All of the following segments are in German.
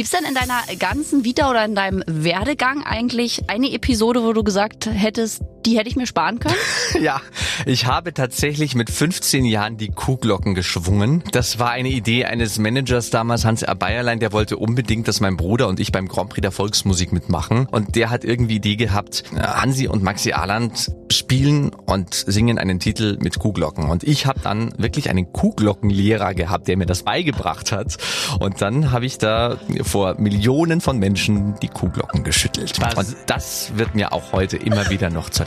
Gibt's denn in deiner ganzen Vita oder in deinem Werdegang eigentlich eine Episode, wo du gesagt hättest, die hätte ich mir sparen können? ja, ich habe tatsächlich mit 15 Jahren die Kuhglocken geschwungen. Das war eine Idee eines Managers damals, Hans R. Bayerlein, der wollte unbedingt, dass mein Bruder und ich beim Grand Prix der Volksmusik mitmachen. Und der hat irgendwie Idee gehabt, Hansi und Maxi Ahland spielen und singen einen Titel mit Kuhglocken. Und ich habe dann wirklich einen Kuhglockenlehrer gehabt, der mir das beigebracht hat. Und dann habe ich da vor Millionen von Menschen die Kuhglocken geschüttelt. Was? Und das wird mir auch heute immer wieder noch zur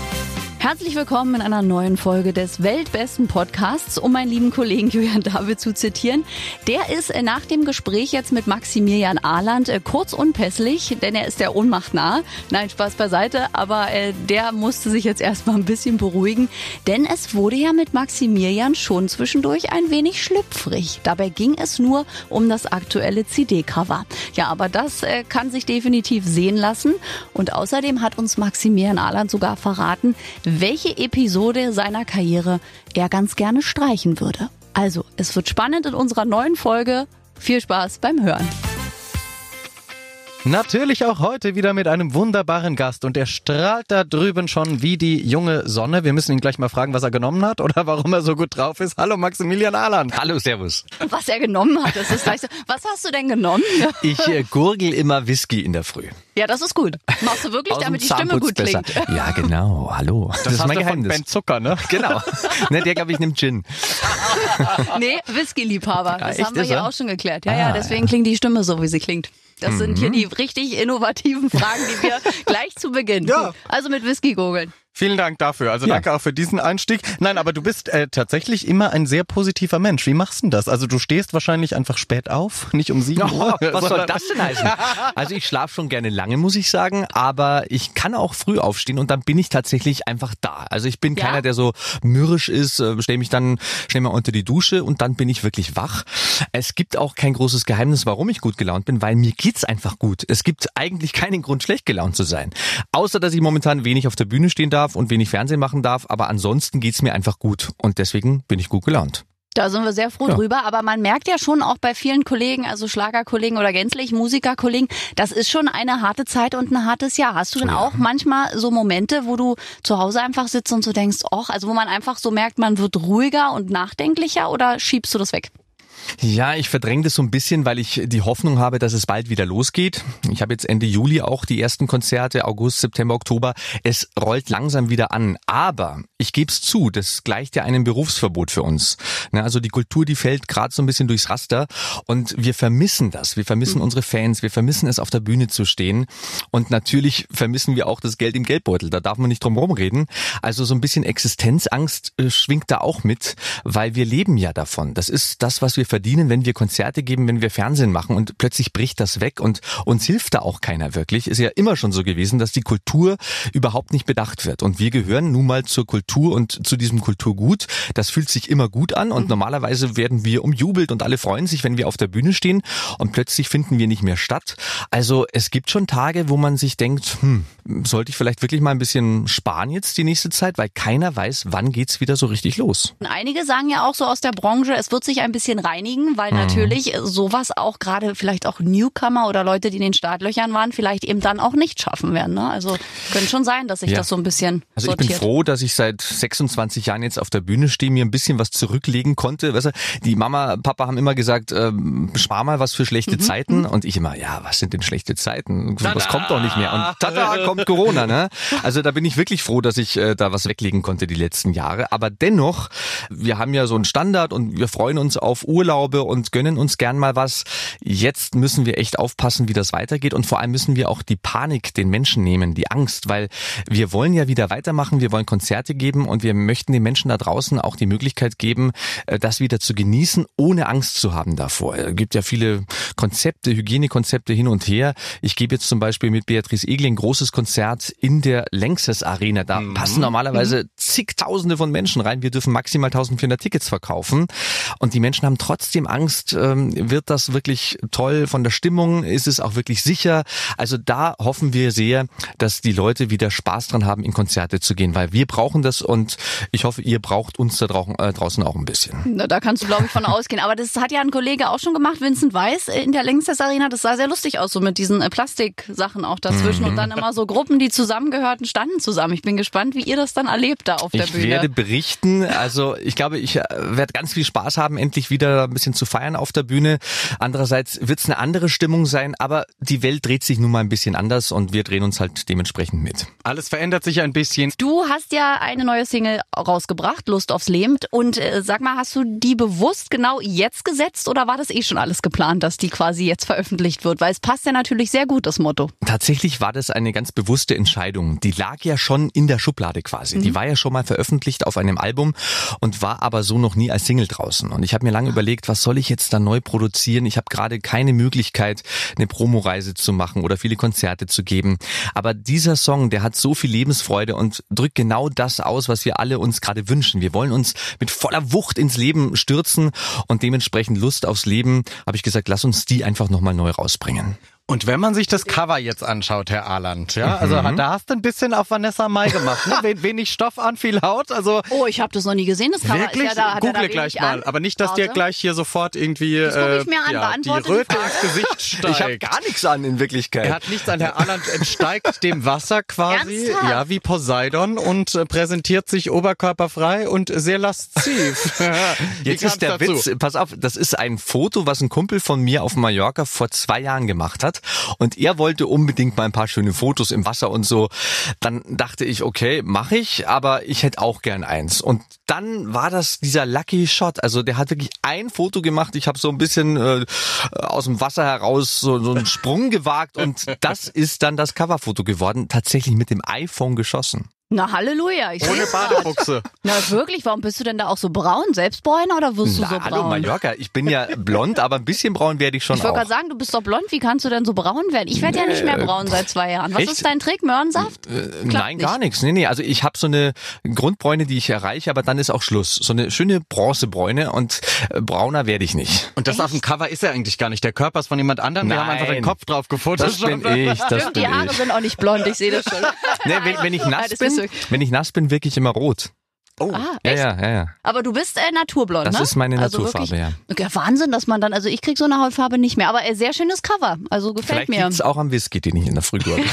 Herzlich willkommen in einer neuen Folge des weltbesten Podcasts, um meinen lieben Kollegen Julian David zu zitieren. Der ist äh, nach dem Gespräch jetzt mit Maximilian Ahland äh, kurz unpässlich, denn er ist der Ohnmacht nah. Nein, Spaß beiseite, aber äh, der musste sich jetzt erstmal ein bisschen beruhigen, denn es wurde ja mit Maximilian schon zwischendurch ein wenig schlüpfrig. Dabei ging es nur um das aktuelle CD-Cover. Ja, aber das kann sich definitiv sehen lassen und außerdem hat uns Maximilian Ahland sogar verraten, welche Episode seiner Karriere er ganz gerne streichen würde. Also, es wird spannend in unserer neuen Folge. Viel Spaß beim Hören. Natürlich auch heute wieder mit einem wunderbaren Gast und er strahlt da drüben schon wie die junge Sonne. Wir müssen ihn gleich mal fragen, was er genommen hat oder warum er so gut drauf ist. Hallo Maximilian Ahland. Hallo, Servus. Was er genommen hat, das ist gleich so. Was hast du denn genommen? Ich äh, gurgel immer Whisky in der Früh. Ja, das ist gut. Machst du wirklich, damit die Stimme gut besser. klingt? Ja, genau. Hallo. Das, das ist mein Geheimnis. Ben Zucker, ne? Genau. ne, der glaube ich nimmt Gin. nee, Whisky-Liebhaber. Das ja, haben wir hier auch schon geklärt. Ja, ah, ja, deswegen ja. klingt die Stimme so, wie sie klingt. Das mhm. sind hier mhm. die richtig innovativen Fragen, die wir gleich zu Beginn. Ja. Also mit Whisky googeln. Vielen Dank dafür. Also ja. danke auch für diesen Einstieg. Nein, aber du bist äh, tatsächlich immer ein sehr positiver Mensch. Wie machst du das? Also du stehst wahrscheinlich einfach spät auf, nicht um sieben Uhr. Was soll das denn heißen? Also ich schlafe schon gerne lange, muss ich sagen, aber ich kann auch früh aufstehen und dann bin ich tatsächlich einfach da. Also ich bin ja. keiner, der so mürrisch ist, äh, stelle mich dann schnell mal unter die Dusche und dann bin ich wirklich wach. Es gibt auch kein großes Geheimnis, warum ich gut gelaunt bin, weil mir geht's einfach gut. Es gibt eigentlich keinen Grund, schlecht gelaunt zu sein. Außer, dass ich momentan wenig auf der Bühne stehen darf darf und wenig Fernsehen machen darf, aber ansonsten geht's mir einfach gut und deswegen bin ich gut gelaunt. Da sind wir sehr froh ja. drüber, aber man merkt ja schon auch bei vielen Kollegen, also Schlagerkollegen oder gänzlich Musikerkollegen, das ist schon eine harte Zeit und ein hartes Jahr. Hast du denn ja. auch manchmal so Momente, wo du zu Hause einfach sitzt und so denkst, ach, also wo man einfach so merkt, man wird ruhiger und nachdenklicher oder schiebst du das weg? Ja, ich verdränge das so ein bisschen, weil ich die Hoffnung habe, dass es bald wieder losgeht. Ich habe jetzt Ende Juli auch die ersten Konzerte, August, September, Oktober. Es rollt langsam wieder an. Aber ich gebe es zu, das gleicht ja einem Berufsverbot für uns. Also die Kultur, die fällt gerade so ein bisschen durchs Raster und wir vermissen das. Wir vermissen mhm. unsere Fans, wir vermissen es, auf der Bühne zu stehen. Und natürlich vermissen wir auch das Geld im Geldbeutel. Da darf man nicht drum rumreden. Also so ein bisschen Existenzangst äh, schwingt da auch mit, weil wir leben ja davon. Das ist das, was wir verdienen, wenn wir Konzerte geben, wenn wir Fernsehen machen und plötzlich bricht das weg und uns hilft da auch keiner wirklich. Ist ja immer schon so gewesen, dass die Kultur überhaupt nicht bedacht wird. Und wir gehören nun mal zur Kultur und zu diesem Kulturgut. Das fühlt sich immer gut an und mhm. normalerweise werden wir umjubelt und alle freuen sich, wenn wir auf der Bühne stehen und plötzlich finden wir nicht mehr statt. Also es gibt schon Tage, wo man sich denkt, hm, sollte ich vielleicht wirklich mal ein bisschen sparen jetzt die nächste Zeit, weil keiner weiß, wann geht's wieder so richtig los. Einige sagen ja auch so aus der Branche, es wird sich ein bisschen rein einigen, weil mhm. natürlich sowas auch gerade vielleicht auch Newcomer oder Leute, die in den Startlöchern waren, vielleicht eben dann auch nicht schaffen werden. Ne? Also könnte schon sein, dass sich ja. das so ein bisschen Also sortiert. ich bin froh, dass ich seit 26 Jahren jetzt auf der Bühne stehe, mir ein bisschen was zurücklegen konnte. Weißt du, die Mama, Papa haben immer gesagt, ähm, spar mal was für schlechte mhm. Zeiten mhm. und ich immer, ja, was sind denn schlechte Zeiten? Tada! Das kommt doch nicht mehr. Und tada, kommt Corona. Ne? Also da bin ich wirklich froh, dass ich äh, da was weglegen konnte die letzten Jahre. Aber dennoch, wir haben ja so einen Standard und wir freuen uns auf Urlaub Urlaube und gönnen uns gern mal was. Jetzt müssen wir echt aufpassen, wie das weitergeht und vor allem müssen wir auch die Panik den Menschen nehmen, die Angst, weil wir wollen ja wieder weitermachen, wir wollen Konzerte geben und wir möchten den Menschen da draußen auch die Möglichkeit geben, äh, das wieder zu genießen, ohne Angst zu haben davor. Es gibt ja viele Konzepte, Hygienekonzepte hin und her. Ich gebe jetzt zum Beispiel mit Beatrice Egling ein großes Konzert in der Längses Arena. Da mhm. passen normalerweise mhm. zigtausende von Menschen rein. Wir dürfen maximal 1400 Tickets verkaufen und die Menschen haben trotzdem trotzdem Angst, ähm, wird das wirklich toll von der Stimmung? Ist es auch wirklich sicher? Also da hoffen wir sehr, dass die Leute wieder Spaß dran haben, in Konzerte zu gehen, weil wir brauchen das und ich hoffe, ihr braucht uns da äh, draußen auch ein bisschen. Na, da kannst du, glaube ich, von ausgehen. Aber das hat ja ein Kollege auch schon gemacht, Vincent Weiss in der Längsters Arena. Das sah sehr lustig aus, so mit diesen äh, Plastiksachen auch dazwischen mhm. und dann immer so Gruppen, die zusammengehörten, standen zusammen. Ich bin gespannt, wie ihr das dann erlebt da auf der ich Bühne. Ich werde berichten. Also ich glaube, ich äh, werde ganz viel Spaß haben, endlich wieder ein bisschen zu feiern auf der Bühne. Andererseits wird es eine andere Stimmung sein, aber die Welt dreht sich nun mal ein bisschen anders und wir drehen uns halt dementsprechend mit. Alles verändert sich ein bisschen. Du hast ja eine neue Single rausgebracht, Lust aufs Leben. Und äh, sag mal, hast du die bewusst genau jetzt gesetzt oder war das eh schon alles geplant, dass die quasi jetzt veröffentlicht wird? Weil es passt ja natürlich sehr gut, das Motto. Tatsächlich war das eine ganz bewusste Entscheidung. Die lag ja schon in der Schublade quasi. Mhm. Die war ja schon mal veröffentlicht auf einem Album und war aber so noch nie als Single draußen. Und ich habe mir lange überlegt, was soll ich jetzt da neu produzieren? Ich habe gerade keine Möglichkeit, eine Promoreise zu machen oder viele Konzerte zu geben. Aber dieser Song, der hat so viel Lebensfreude und drückt genau das aus, was wir alle uns gerade wünschen. Wir wollen uns mit voller Wucht ins Leben stürzen und dementsprechend Lust aufs Leben, habe ich gesagt, lass uns die einfach nochmal neu rausbringen. Und wenn man sich das Cover jetzt anschaut, Herr Ahland, ja, also mhm. da hast du ein bisschen auf Vanessa Mai gemacht, ne? wenig Stoff an, viel Haut, also. Oh, ich habe das noch nie gesehen, das Cover wirklich? ist ja da. Google gleich mal, an. aber nicht, dass Warte. dir gleich hier sofort irgendwie mir an, äh, ja, die Röte ins Gesicht steigt. Ich habe gar nichts an in Wirklichkeit. Er hat nichts an, Herr Ahland entsteigt dem Wasser quasi, Ernsthaft? ja, wie Poseidon und äh, präsentiert sich oberkörperfrei und sehr lasziv. jetzt ist der dazu? Witz, pass auf, das ist ein Foto, was ein Kumpel von mir auf Mallorca vor zwei Jahren gemacht hat und er wollte unbedingt mal ein paar schöne Fotos im Wasser und so. Dann dachte ich, okay, mache ich, aber ich hätte auch gern eins. Und dann war das dieser Lucky Shot. Also der hat wirklich ein Foto gemacht. Ich habe so ein bisschen äh, aus dem Wasser heraus so, so einen Sprung gewagt und das ist dann das Coverfoto geworden. Tatsächlich mit dem iPhone geschossen. Na Halleluja. Ich Ohne Badebuchse. Na wirklich, warum bist du denn da auch so braun? Selbstbräuner oder wirst du Na, so braun? Hallo Mallorca, ich bin ja blond, aber ein bisschen braun werde ich schon Ich wollte gerade sagen, du bist doch blond, wie kannst du denn so braun werden? Ich werde nee, ja nicht mehr braun seit zwei Jahren. Was echt? ist dein Trick, Möhrensaft? Äh, nein, nicht. gar nichts. Nee, nee, also ich habe so eine Grundbräune, die ich erreiche, aber dann ist auch Schluss. So eine schöne Bronzebräune und äh, brauner werde ich nicht. Und das echt? auf dem Cover ist ja eigentlich gar nicht. Der Körper ist von jemand anderem, nein, wir haben einfach den Kopf drauf gefunden. Das bin ich, das Stimmt, bin die Haare ich. sind auch nicht blond, ich sehe das schon. nee, wenn, wenn ich nass bin, wenn ich nass bin, wirklich immer rot. Oh, ah, echt? Ja, ja, ja, Aber du bist äh, naturblond, das ne? Das ist meine also Naturfarbe, wirklich, ja. Okay, Wahnsinn, dass man dann, also ich krieg so eine Hautfarbe nicht mehr, aber äh, sehr schönes Cover, also gefällt Vielleicht mir. Vielleicht auch am Whisky, den ich in der Früh durch.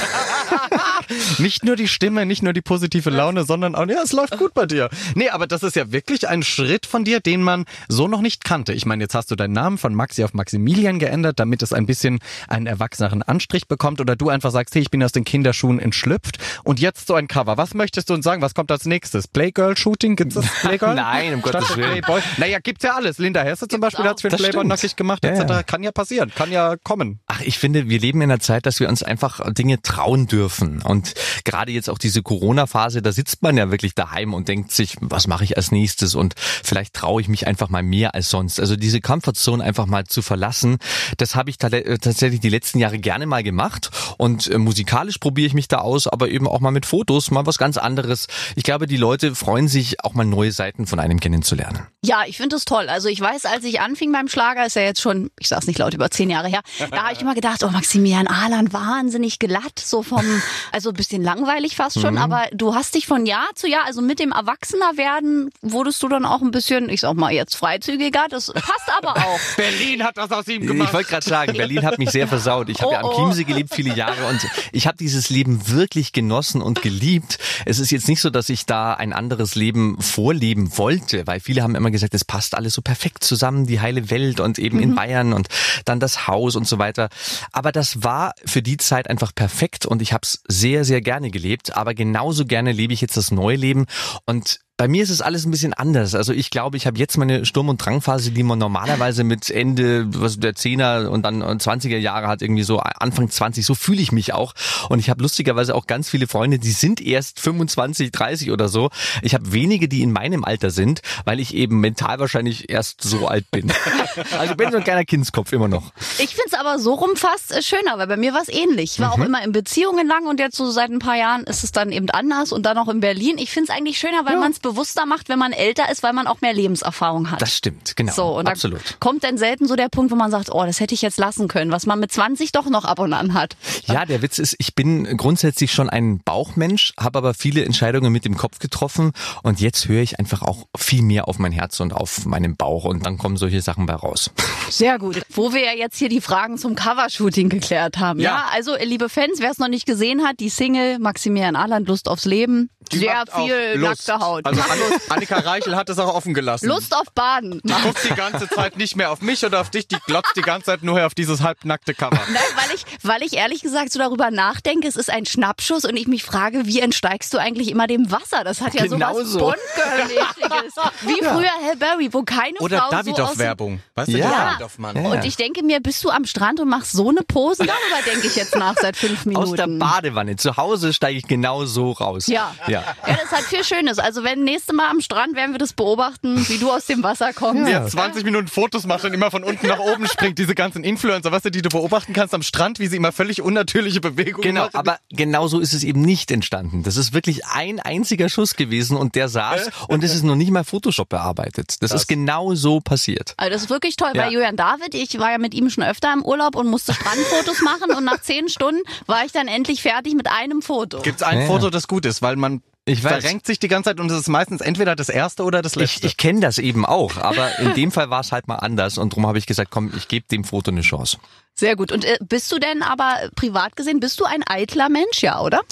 nicht nur die Stimme, nicht nur die positive Laune, sondern auch, ja, es läuft gut bei dir. Nee, aber das ist ja wirklich ein Schritt von dir, den man so noch nicht kannte. Ich meine, jetzt hast du deinen Namen von Maxi auf Maximilian geändert, damit es ein bisschen einen erwachseneren Anstrich bekommt oder du einfach sagst, hey, ich bin aus den Kinderschuhen entschlüpft und jetzt so ein Cover. Was möchtest du uns sagen? Was kommt als nächstes? Playgirl-Shooting? Gibt's das Playgirl? Nein, um Gottes Willen. Playboy? Naja, gibt's ja alles. Linda Hesse zum Beispiel hat für den Playboy stimmt. nackig gemacht, etc. Ja, ja. Kann ja passieren, kann ja kommen. Ach, ich finde, wir leben in einer Zeit, dass wir uns einfach Dinge trauen dürfen. Und gerade jetzt auch diese Corona-Phase, da sitzt man ja wirklich daheim und denkt sich, was mache ich als nächstes? Und vielleicht traue ich mich einfach mal mehr als sonst. Also diese Comfortzone einfach mal zu verlassen, das habe ich äh, tatsächlich die letzten Jahre gerne mal gemacht. Und äh, musikalisch probiere ich mich da aus, aber eben auch mal mit Fotos, mal was ganz anderes. Ich glaube, die Leute freuen sich auch mal neue Seiten von einem kennenzulernen. Ja, ich finde es toll. Also ich weiß, als ich anfing beim Schlager, ist ja jetzt schon, ich sag's nicht laut, über zehn Jahre her, da habe ich immer gedacht, oh Maximilian Ahlan, wahnsinnig glatt, so vom, also ein bisschen langweilig fast schon, mhm. aber du hast dich von Jahr zu Jahr, also mit dem Erwachsenerwerden, wurdest du dann auch ein bisschen, ich sag mal jetzt freizügiger, das passt aber auch. Berlin hat das aus ihm gemacht. Ich wollte gerade sagen, Berlin hat mich sehr versaut. Ich habe oh, ja am oh. Chiemsee gelebt viele Jahre und ich habe dieses Leben wirklich genossen und geliebt. Es ist jetzt nicht so, dass ich da ein anderes Leben vorleben wollte, weil viele haben immer gesagt, es passt alles so perfekt zusammen, die heile Welt und eben mhm. in Bayern und dann das Haus und so weiter. Aber das war für die Zeit einfach perfekt und ich habe es sehr, sehr gerne gelebt. Aber genauso gerne lebe ich jetzt das neue Leben und bei mir ist es alles ein bisschen anders. Also ich glaube, ich habe jetzt meine Sturm- und Drangphase, die man normalerweise mit Ende was der Zehner und dann 20er Jahre hat, irgendwie so Anfang 20, so fühle ich mich auch. Und ich habe lustigerweise auch ganz viele Freunde, die sind erst 25, 30 oder so. Ich habe wenige, die in meinem Alter sind, weil ich eben mental wahrscheinlich erst so alt bin. also ich bin so ein kleiner Kindskopf immer noch. Ich finde es aber so rum fast äh, schöner, weil bei mir war es ähnlich. Ich war mhm. auch immer in Beziehungen lang und jetzt so seit ein paar Jahren ist es dann eben anders und dann auch in Berlin. Ich finde es eigentlich schöner, weil ja. man es bewusster macht, wenn man älter ist, weil man auch mehr Lebenserfahrung hat. Das stimmt, genau. So, und absolut. da kommt dann selten so der Punkt, wo man sagt, oh, das hätte ich jetzt lassen können, was man mit 20 doch noch ab und an hat. Ja, der Witz ist, ich bin grundsätzlich schon ein Bauchmensch, habe aber viele Entscheidungen mit dem Kopf getroffen und jetzt höre ich einfach auch viel mehr auf mein Herz und auf meinen Bauch und dann kommen solche Sachen bei raus. Sehr gut. Wo wir ja jetzt hier die Fragen zum Covershooting geklärt haben. Ja, Ja. also liebe Fans, wer es noch nicht gesehen hat, die Single Maximilian Ahland, Lust aufs Leben. Die Sehr macht auch viel Lust. nackte Haut. Also Annika Reichel hat es auch offen gelassen. Lust auf Baden. Die guckt die ganze Zeit nicht mehr auf mich oder auf dich, die glotzt die ganze Zeit nur auf dieses halbnackte Cover. Nein, weil ich, weil ich ehrlich gesagt so darüber nachdenke, es ist ein Schnappschuss und ich mich frage, wie entsteigst du eigentlich immer dem Wasser? Das hat ja Genau sowas so. Bond-Girl-mäßiges. Wie früher Hal Berry, wo keine Oder Frau so Davidoff-Werbung. Weißt du, Ja. der Davidoff-Mann. Ja. Und ich denke mir, bist du am Strand und machst so eine Pose? Darüber denke ich jetzt nach seit fünf Minuten. Aus der Badewanne. Zu Hause steige ich genau so raus. Ja. ja. Ja, das hat viel Schönes. Also wenn nächste Mal am Strand werden wir das beobachten, wie du aus dem Wasser kommst. Der 20 Minuten Fotos macht und immer von unten nach oben springt, diese ganzen Influencer, weißt du, die du beobachten kannst am Strand, wie sie immer völlig unnatürliche Bewegungen Genau, machen. aber genau so ist es eben nicht entstanden. Das ist wirklich ein einziger Schuss gewesen und der saß und es ist noch nicht mal Photoshop bearbeitet. Das ist genau so passiert. Also das ist wirklich toll, Ja. weil Julian David, ich war ja mit ihm schon öfter im Urlaub und musste Strandfotos machen und nach zehn Stunden war ich dann endlich fertig mit einem Foto. Gibt's ein Ja. Foto, das gut ist, weil man Ich weiß. verrenkt sich die ganze Zeit und es ist meistens entweder das erste oder das Ich, letzte. ich kenne das eben auch, aber in dem Fall war es halt mal anders und darum habe ich gesagt, komm, ich gebe dem Foto eine Chance. Sehr gut. Und äh, bist du denn aber äh, privat gesehen, bist du ein eitler Mensch, ja, oder?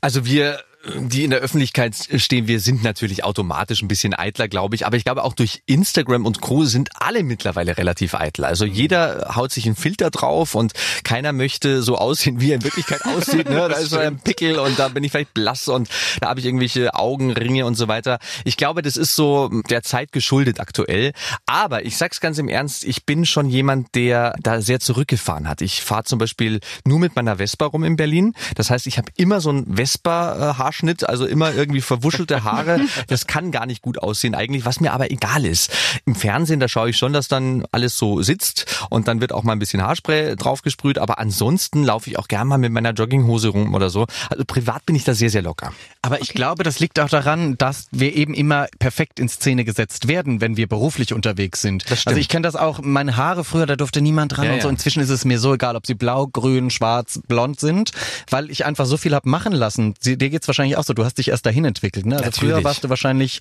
Also wir, die in der Öffentlichkeit stehen, wir sind natürlich automatisch ein bisschen eitler, glaube ich. Aber ich glaube auch durch Instagram und Co. sind alle mittlerweile relativ eitel. Also jeder haut sich einen Filter drauf und keiner möchte so aussehen, wie er in Wirklichkeit aussieht. Ne? Da ist so ein Pickel und da bin ich vielleicht blass und da habe ich irgendwelche Augenringe und so weiter. Ich glaube, das ist so der Zeit geschuldet aktuell. Aber ich sag's ganz im Ernst, ich bin schon jemand, der da sehr zurückgefahren hat. Ich fahre zum Beispiel nur mit meiner Vespa rum in Berlin. Das heißt, ich habe immer so einen Vespa-Haarschnitt, also immer irgendwie verwuschelte Haare. Das kann gar nicht gut aussehen eigentlich, was mir aber egal ist. Im Fernsehen, da schaue ich schon, dass dann alles so sitzt und dann wird auch mal ein bisschen Haarspray draufgesprüht. Aber ansonsten laufe ich auch gern mal mit meiner Jogginghose rum oder so. Also privat bin ich da sehr, sehr locker. Aber ich glaube, das liegt auch daran, dass wir eben immer perfekt in Szene gesetzt werden, wenn wir beruflich unterwegs sind. Also ich kenne das auch, meine Haare früher, da durfte niemand dran Ja, und so. Inzwischen ist es mir so egal, ob sie blau, grün, schwarz, blond sind, weil ich einfach so viel hab machen lassen. Dir geht's wahrscheinlich auch so, du hast dich erst dahin entwickelt. Ne? Also Natürlich. früher warst du wahrscheinlich,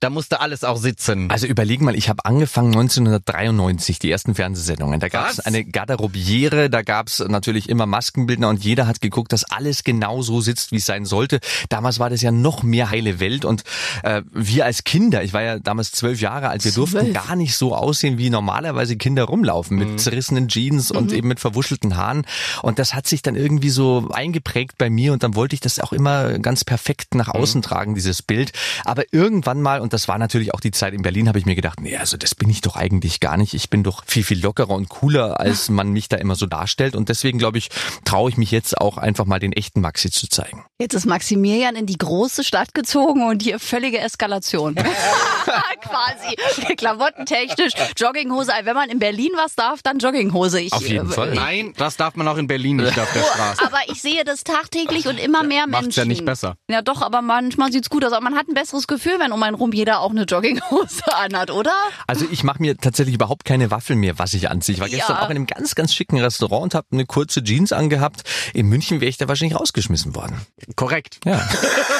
da musste alles auch sitzen. Also überleg mal, ich habe angefangen 1993, die ersten Fernsehsendungen. Da gab es eine Garderobiere, da gab es natürlich immer Maskenbildner und jeder hat geguckt, dass alles genau so sitzt, wie es sein sollte. Damals war das ja noch mehr heile Welt und äh, wir als Kinder, ich war ja damals zwölf Jahre alt, wir durften Zwölf. gar nicht so aussehen, wie normalerweise Kinder rumlaufen, mit zerrissenen Jeans und eben mit verwuschelten Haaren. Und das hat sich dann irgendwie so eingeprägt bei mir und dann wollte ich das auch immer ganz perfekt nach außen tragen, dieses Bild. Aber irgendwann mal, und das war natürlich auch die Zeit in Berlin, habe ich mir gedacht, nee, also das bin ich doch eigentlich gar nicht. Ich bin doch viel, viel lockerer und cooler, als man mich da immer so darstellt. Und deswegen, glaube ich, traue ich mich jetzt auch einfach mal den echten Maxi zu zeigen. Jetzt ist Maximilian in die große Stadt gezogen und hier völlige Eskalation. Quasi. Klamottentechnisch, Jogginghose. Wenn man in Berlin was darf, dann Jogginghose. Ich, Auf jeden äh, Fall. Nein, das darf man auch in Berlin nicht auf der Straße. Aber ich sehe das tagtäglich und immer mehr Menschen. Macht's ja nicht besser. Ja doch, aber manchmal sieht's gut aus. Aber man hat ein besseres Gefühl, wenn um einen rum jeder auch eine Jogginghose anhat, oder? Also ich mache mir tatsächlich überhaupt keine Waffel mehr, was ich anziehe. Ich war gestern Ja. auch in einem ganz, ganz schicken Restaurant und habe eine kurze Jeans angehabt. In München wäre ich da wahrscheinlich rausgeschmissen worden. Korrekt. Ja.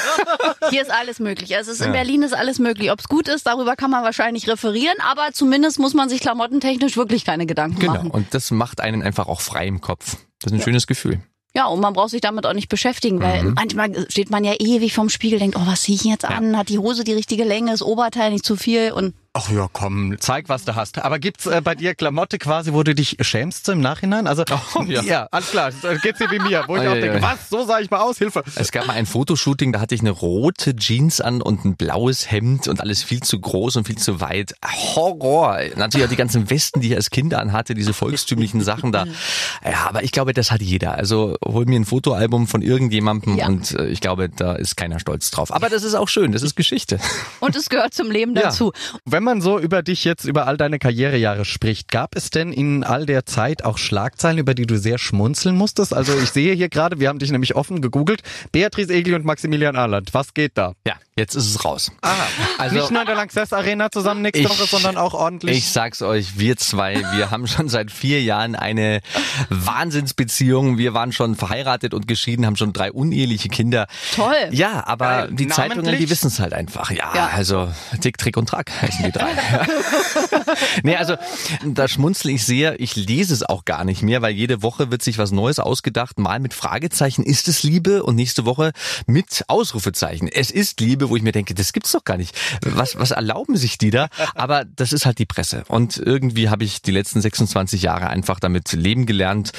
Hier ist alles möglich. Also es ist in Berlin ist alles möglich. Ob es gut ist, darüber kann man wahrscheinlich referieren, aber zumindest muss man sich klamottentechnisch wirklich keine Gedanken Genau. machen. Und das macht einen einfach auch frei im Kopf. Das ist ein schönes Gefühl. Ja, und man braucht sich damit auch nicht beschäftigen, weil Mhm. manchmal steht man ja ewig vorm Spiegel, denkt, oh, was ziehe ich jetzt an? Hat die Hose die richtige Länge, das Oberteil nicht zu viel und Ach ja, komm, zeig, was du hast. Aber gibt's äh, bei dir Klamotte quasi, wo du dich schämst im Nachhinein? Also, Oh, ja. alles klar. Geht's dir wie mir, wo ich auch denke, was, so sah ich mal aus, Hilfe. Es gab mal ein Fotoshooting, da hatte ich eine rote Jeans an und ein blaues Hemd und alles viel zu groß und viel zu weit. Horror. Natürlich auch die ganzen Westen, die ich als Kind anhatte, diese volkstümlichen Sachen da. Ja, aber ich glaube, das hat jeder. Also hol mir ein Fotoalbum von irgendjemandem Ja. und äh, ich glaube, da ist keiner stolz drauf. Aber das ist auch schön, das ist Geschichte. und es gehört zum Leben Ja. Wenn man so über dich jetzt, über all deine Karrierejahre spricht, gab es denn in all der Zeit auch Schlagzeilen, über die du sehr schmunzeln musstest? Also ich sehe hier gerade, wir haben dich nämlich offen gegoogelt, Beatrice Egli und Maximilian Ahland. Was geht da? Ja, Jetzt ist es raus. Ah, also nicht nur in der Lanxess Arena zusammen nächste Ich- Woche, sondern auch ordentlich. Ich sag's euch, wir zwei, wir haben schon seit vier Jahren eine Wahnsinnsbeziehung. Wir waren schon verheiratet und geschieden, haben schon drei uneheliche Kinder. Toll. Ja, aber Geil. die Zeitungen, die wissen's halt einfach. Ja, Ja. also Tick, Trick und Track heißen die drei. nee, also da schmunzle ich sehr. Ich lese es auch gar nicht mehr, weil jede Woche wird sich was Neues ausgedacht. Mal mit Fragezeichen, ist es Liebe? Und nächste Woche mit Ausrufezeichen. Es ist Liebe, wo ich mir denke, das gibt's doch gar nicht. Was, was erlauben sich die da? Aber das ist halt die Presse. Und irgendwie habe ich die letzten 26 Jahre einfach damit leben gelernt.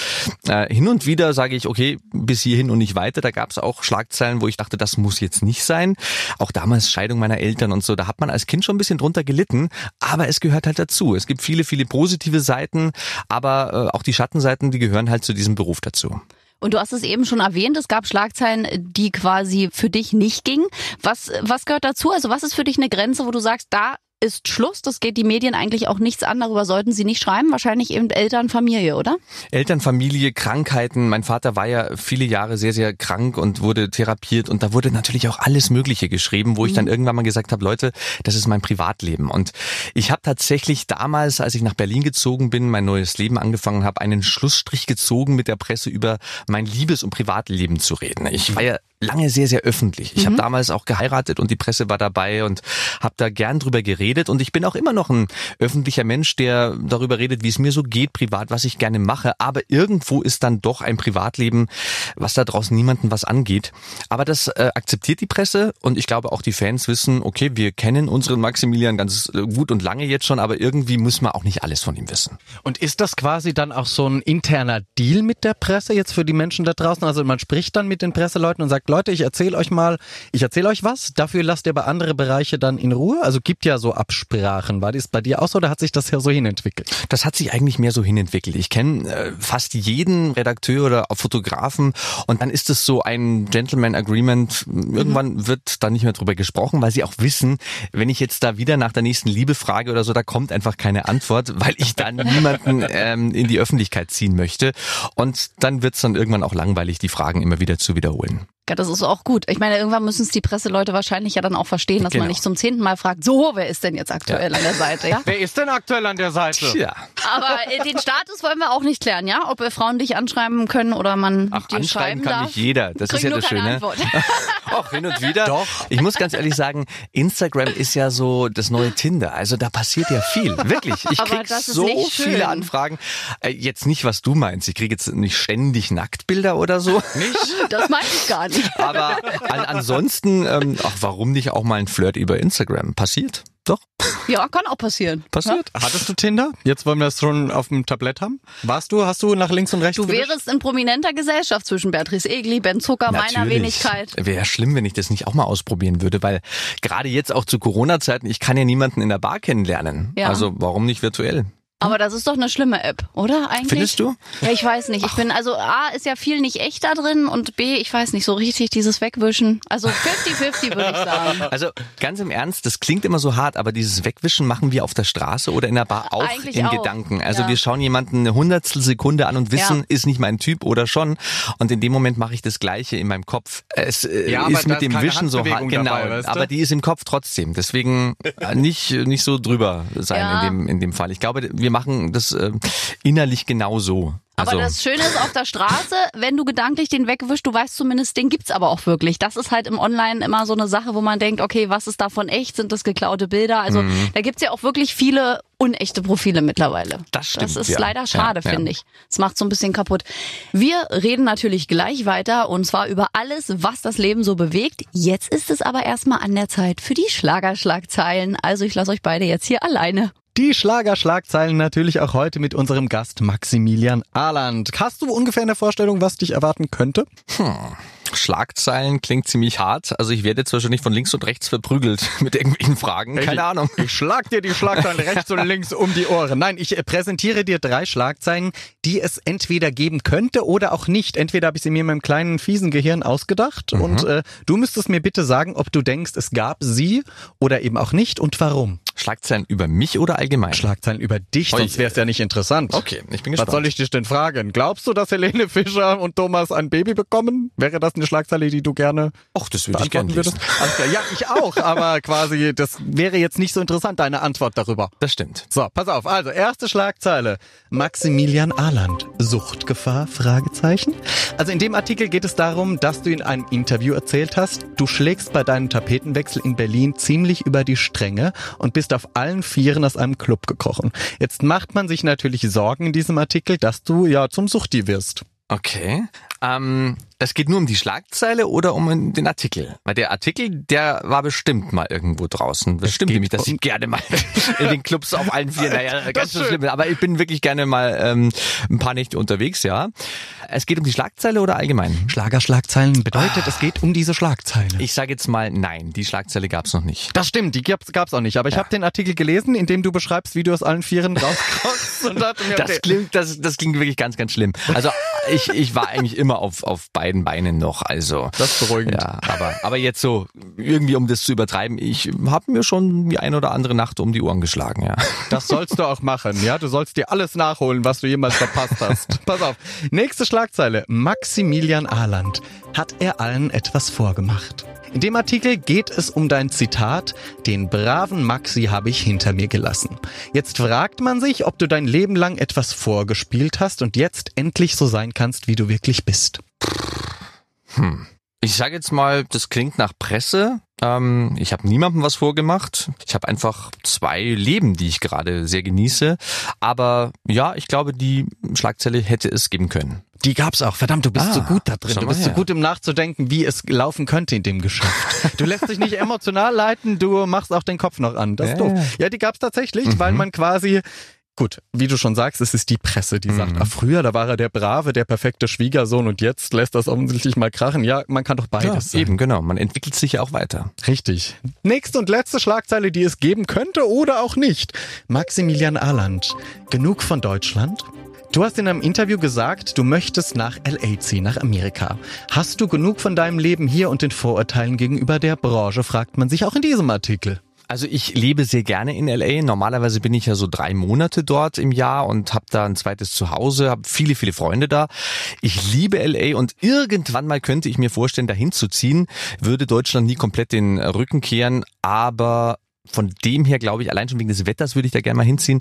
Äh, hin und wieder sage ich, okay, bis hierhin und nicht weiter. Da gab's auch Schlagzeilen, wo ich dachte, das muss jetzt nicht sein. Auch damals Scheidung meiner Eltern und so, da hat man als Kind schon ein bisschen drunter gelitten, aber es gehört halt dazu. Es gibt viele, viele positive Seiten, aber äh, auch die Schattenseiten, die gehören halt zu diesem Beruf dazu. Und du hast es eben schon erwähnt, es gab Schlagzeilen, die quasi für dich nicht gingen. Was, was gehört dazu? Also was ist für dich eine Grenze, wo du sagst, da ist Schluss, das geht die Medien eigentlich auch nichts an, darüber sollten sie nicht schreiben, wahrscheinlich eben Eltern, Familie, oder? Eltern, Familie, Krankheiten. Mein Vater war ja viele Jahre sehr, sehr krank und wurde therapiert und da wurde natürlich auch alles Mögliche geschrieben, wo ich dann irgendwann mal gesagt habe, Leute, das ist mein Privatleben. Und ich habe tatsächlich damals, als ich nach Berlin gezogen bin, mein neues Leben angefangen habe, einen Schlussstrich gezogen mit der Presse über mein Liebes- und Privatleben zu reden. Ich war ja lange sehr, sehr öffentlich. Ich habe damals auch geheiratet und die Presse war dabei und habe da gern drüber geredet. Und ich bin auch immer noch ein öffentlicher Mensch, der darüber redet, wie es mir so geht, privat, was ich gerne mache. Aber irgendwo ist dann doch ein Privatleben, was da draußen niemanden was angeht. Aber das äh, akzeptiert die Presse und ich glaube auch die Fans wissen, okay, wir kennen unseren Maximilian ganz äh, gut und lange jetzt schon, aber irgendwie müssen wir auch nicht alles von ihm wissen. Und ist das quasi dann auch so ein interner Deal mit der Presse jetzt für die Menschen da draußen? Also man spricht dann mit den Presseleuten und sagt, Leute, ich erzähle euch mal, ich erzähle euch was, dafür lasst ihr aber andere Bereiche dann in Ruhe. Also gibt ja so Absprachen. War das bei dir auch so oder hat sich das ja so hinentwickelt? Das hat sich eigentlich mehr so hinentwickelt. Ich kenne äh, fast jeden Redakteur oder Fotografen und dann ist es so ein Gentleman Agreement. Irgendwann wird da nicht mehr drüber gesprochen, weil sie auch wissen, wenn ich jetzt da wieder nach der nächsten Liebe frage oder so, da kommt einfach keine Antwort, weil ich dann niemanden ähm, in die Öffentlichkeit ziehen möchte. Und dann wird es dann irgendwann auch langweilig, die Fragen immer wieder zu wiederholen. Ja, das ist auch gut. Ich meine, irgendwann müssen es die Presseleute wahrscheinlich ja dann auch verstehen, dass Genau. man nicht zum zehnten Mal fragt, so, wer ist denn jetzt aktuell an der Seite, ja? Wer ist denn aktuell an der Seite? Tja. Aber äh, den Status wollen wir auch nicht klären, ja? Ob wir Frauen dich anschreiben können oder man Ach, dir anschreiben schreiben kann darf. nicht jeder. Das ist ja nur das Schöne. Auch hin und wieder. Doch. Ich muss ganz ehrlich sagen, Instagram ist ja so das neue Tinder. Also da passiert ja viel. Wirklich. Ich Aber krieg das ist so viele Anfragen. Äh, Jetzt nicht, was du meinst. Ich kriege jetzt nicht ständig Nacktbilder oder so. Nicht? Das meine ich gar nicht. Aber an, ansonsten, ähm, ach, warum nicht auch mal ein Flirt über Instagram? Passiert. Doch, Ja, kann auch passieren. passiert. Hattest du Tinder? Jetzt wollen wir das schon auf dem Tablett haben. Warst du, hast du nach links und rechts Du gewischt? wärst in prominenter Gesellschaft zwischen Beatrice Egli, Ben Zucker, meiner Wenigkeit. Wäre schlimm, wenn ich das nicht auch mal ausprobieren würde, weil gerade jetzt auch zu Corona-Zeiten, ich kann ja niemanden in der Bar kennenlernen. Ja. Also warum nicht virtuell? Aber das ist doch eine schlimme App, oder eigentlich? Findest du? Ja, ich weiß nicht. Ich bin, also A, ist ja viel nicht echt da drin und B, ich weiß nicht, so richtig dieses Wegwischen. Also 50-50 würde ich sagen. Also ganz im Ernst, das klingt immer so hart, aber dieses Wegwischen machen wir auf der Straße oder in der Bar auch Eigentlich in auch. Gedanken. Also Ja. wir schauen jemanden eine Hundertstel Sekunde an und wissen, Ja. ist nicht mein Typ oder schon. Und in dem Moment mache ich das Gleiche in meinem Kopf. Es äh, Ja, aber ist mit dem keine Wischen so hart. Handbewegung Genau, dabei, weißt du? aber die ist im Kopf trotzdem. Deswegen äh, nicht, nicht so drüber sein Ja. in, dem, in dem Fall. Ich glaube, wir machen das äh, innerlich genauso. Aber Also, das Schöne ist auf der Straße, wenn du gedanklich den wegwischst, du weißt zumindest, den gibt's aber auch wirklich. Das ist halt im Online immer so eine Sache, wo man denkt, okay, was ist davon echt? Sind das geklaute Bilder? Also Mhm. da gibt's ja auch wirklich viele unechte Profile mittlerweile. Das stimmt, Das ist ja. leider schade, Ja, ja. finde ich. Das macht so ein bisschen kaputt. Wir reden natürlich gleich weiter und zwar über alles, was das Leben so bewegt. Jetzt ist es aber erstmal an der Zeit für die Schlagerschlagzeilen. Also ich lasse euch beide jetzt hier alleine. Die Schlagerschlagzeilen natürlich auch heute mit unserem Gast Maximilian Ahland. Hast du ungefähr eine Vorstellung, was dich erwarten könnte? Schlagzeilen klingt ziemlich hart. Also ich werde jetzt wahrscheinlich von links und rechts verprügelt mit irgendwelchen Fragen. Keine Ahnung. Ich schlag dir die Schlagzeilen rechts und links um die Ohren. Nein, ich äh, präsentiere dir drei Schlagzeilen, die es entweder geben könnte oder auch nicht. Entweder habe ich sie mir in meinem kleinen fiesen Gehirn ausgedacht und äh, du müsstest mir bitte sagen, ob du denkst, es gab sie oder eben auch nicht und warum. Schlagzeilen über mich oder allgemein? Schlagzeilen über dich, sonst wäre es ja nicht interessant. Okay, ich bin Was gespannt. soll ich dich denn fragen? Glaubst du, dass Helene Fischer und Thomas ein Baby bekommen? Wäre das eine Schlagzeile, die du gerne Ach, das würde ich gerne lesen. würdest? Klar. Ja, ich auch, aber quasi, das wäre jetzt nicht so interessant, deine Antwort darüber. Das stimmt. So, pass auf. Also, erste Schlagzeile. Maximilian Ahland. Suchtgefahr? Fragezeichen. Also in dem Artikel geht es darum, dass du in einem Interview erzählt hast, du schlägst bei deinem Tapetenwechsel in Berlin ziemlich über die Stränge und bist auf allen Vieren aus einem Club gekrochen. Jetzt macht man sich natürlich Sorgen in diesem Artikel, dass du ja zum Suchti wirst. Okay. Ähm, es geht nur um die Schlagzeile oder um den Artikel? Weil der Artikel, der war bestimmt mal irgendwo draußen. Bestimmt geht nämlich, dass ich gerne mal in den Clubs auf allen vier, naja, ganz so schön. schlimm. Aber ich bin wirklich gerne mal ähm, ein paar Nächte unterwegs, ja. Es geht um die Schlagzeile oder allgemein? Schlagerschlagzeilen bedeutet, es geht um diese Schlagzeile. Ich sage jetzt mal nein, die Schlagzeile gab's noch nicht. Das stimmt, die gab's, gab's auch nicht. Aber ich habe den Artikel gelesen, in dem du beschreibst, wie du aus allen Vieren rauskommst. und dachte mir, okay, Das klingt, das, das klingt wirklich ganz, ganz schlimm. Also ich, ich war eigentlich immer auf, auf beiden Beinen noch. Also Das ist beruhigend. Ja, aber, aber jetzt so irgendwie, um das zu übertreiben, ich habe mir schon die ein oder andere Nacht um die Ohren geschlagen. Ja. Das sollst du auch machen, ja? Du sollst dir alles nachholen, was du jemals verpasst hast. Pass auf. Nächste Schlagzeile. Maximilian Ahland. Hat er allen etwas vorgemacht? In dem Artikel geht es um dein Zitat, den braven Maxi habe ich hinter mir gelassen. Jetzt fragt man sich, ob du dein Leben lang etwas vorgespielt hast und jetzt endlich so sein kannst, wie du wirklich bist. Ich sage jetzt mal, das klingt nach Presse. Ähm, ich habe niemandem was vorgemacht. Ich habe einfach zwei Leben, die ich gerade sehr genieße. Aber ja, ich glaube, die Schlagzeile hätte es geben können. Die gab's auch. Verdammt, du bist Ah, so gut da drin. Du bist so her. gut im Nachzudenken, wie es laufen könnte in dem Geschäft. Du lässt dich nicht emotional leiten, du machst auch den Kopf noch an. Das ist Ja, doof. ja. Ja, die gab's tatsächlich, weil man quasi Gut, wie du schon sagst, es ist die Presse, die sagt, ah, früher, da war er der brave, der perfekte Schwiegersohn und jetzt lässt das offensichtlich mal krachen. Ja, man kann doch beides sein. eben, genau. Man entwickelt sich ja auch weiter. Richtig. Nächste und letzte Schlagzeile, die es geben könnte oder auch nicht. Maximilian Ahland. Genug von Deutschland? Du hast in einem Interview gesagt, du möchtest nach LA ziehen, nach Amerika. Hast du genug von deinem Leben hier und den Vorurteilen gegenüber der Branche, fragt man sich auch in diesem Artikel. Also ich lebe sehr gerne in LA. Normalerweise bin ich ja so drei Monate dort im Jahr und habe da ein zweites Zuhause, habe viele, viele Freunde da. Ich liebe LA und irgendwann mal könnte ich mir vorstellen, dahin zu ziehen. Würde Deutschland nie komplett den Rücken kehren, aber von dem her glaube ich, allein schon wegen des Wetters würde ich da gerne mal hinziehen.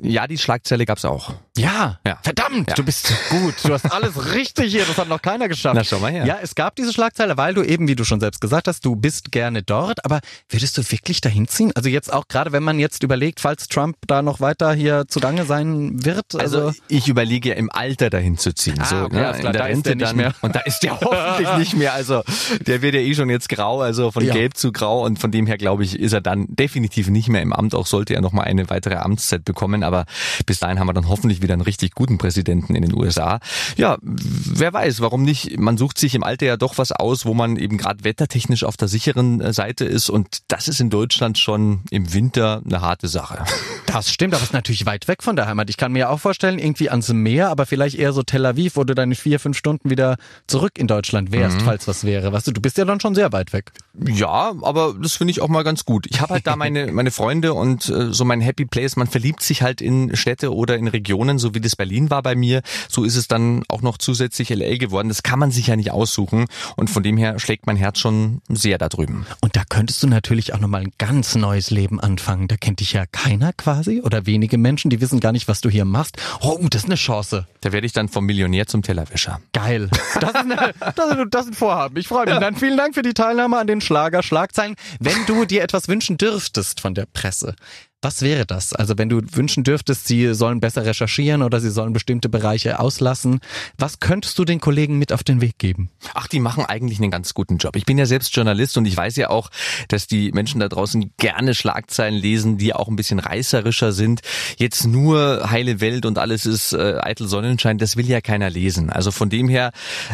Ja, die Schlagzeile gab's auch. Ja, Ja. verdammt, Ja. du bist gut. Du hast alles richtig hier, das hat noch keiner geschafft. Na, schau mal her. Ja, es gab diese Schlagzeile, weil du eben, wie du schon selbst gesagt hast, du bist gerne dort, aber würdest du wirklich dahin ziehen? Also jetzt auch gerade, wenn man jetzt überlegt, falls Trump da noch weiter hier zugange sein wird, Also, also, ich überlege ja im Alter dahin zu ziehen. Ah, so, okay, ne, klar, da ist der nicht dann. mehr. Und da ist der hoffentlich nicht mehr. Also der wird ja eh schon jetzt grau, also von Ja. gelb zu grau. Und von dem her, glaube ich, ist er dann definitiv nicht mehr im Amt, auch sollte er noch mal eine weitere Amtszeit bekommen. Aber bis dahin haben wir dann hoffentlich wieder einen richtig guten Präsidenten in den USA. Ja, wer weiß, warum nicht? Man sucht sich im Alter ja doch was aus, wo man eben gerade wettertechnisch auf der sicheren äh, Seite ist. Und das ist in Deutschland schon im Winter eine harte Sache. das stimmt, aber es ist natürlich weit weg von der Heimat. Ich kann mir auch vorstellen, irgendwie ans Meer, aber vielleicht eher so Tel Aviv, wo du dann in vier, fünf Stunden wieder zurück in Deutschland wärst, Mhm. falls was wäre. Weißt du, du bist ja dann schon sehr weit weg. Ja, aber das finde ich auch mal ganz gut. Ich habe halt da meine meine Freunde und äh, so mein Happy Place. Man verliebt sich halt in Städte oder in Regionen, so wie das Berlin war bei mir. So ist es dann auch noch zusätzlich LA geworden. Das kann man sich ja nicht aussuchen und von dem her schlägt mein Herz schon sehr da drüben. Und da könntest du natürlich auch nochmal ein ganz neues Leben anfangen. Da kennt dich ja keiner quasi oder wenige Menschen, die wissen gar nicht, was du hier machst. Oh, das ist eine Chance. Da werde ich dann vom Millionär zum Tellerwäscher. Geil. Das ist, eine, das, ist, das ist ein Vorhaben. Ich freue mich. Dann vielen Dank für die Teilnahme an den Schlager Schlagzeilen. Wenn du dir etwas wünschen dürftest von der Presse, was wäre das? Also wenn du wünschen dürftest, sie sollen besser recherchieren oder sie sollen bestimmte Bereiche auslassen, was könntest du den Kollegen mit auf den Weg geben? Ach, die machen eigentlich einen ganz guten Job. Ich bin ja selbst Journalist und ich weiß ja auch, dass die Menschen da draußen gerne Schlagzeilen lesen, die auch ein bisschen reißerischer sind. Jetzt nur heile Welt und alles ist äh, eitel Sonnenschein, das will ja keiner lesen. Also von dem her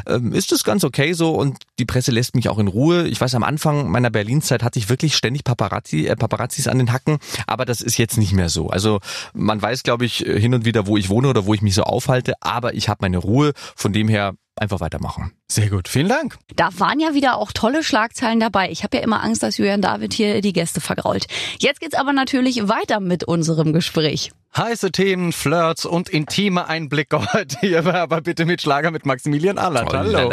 ähm, ist es ganz okay so und die Presse lässt mich auch in Ruhe. Ich weiß, am Anfang meiner Berlin-Zeit hatte ich wirklich ständig Paparazzi, äh, Paparazzis an den Hacken, aber das ist jetzt nicht mehr so. Also man weiß, glaube ich, hin und wieder, wo ich wohne oder wo ich mich so aufhalte, aber ich habe meine Ruhe. Von dem her einfach weitermachen. Sehr gut, vielen Dank. Da waren ja wieder auch tolle Schlagzeilen dabei. Ich habe ja immer Angst, dass Julian David hier die Gäste vergrault. Jetzt geht's aber natürlich weiter mit unserem Gespräch. Heiße Themen, Flirts und intime Einblicke heute hier, aber bitte mit Schlager mit Maximilian Allert. Hallo.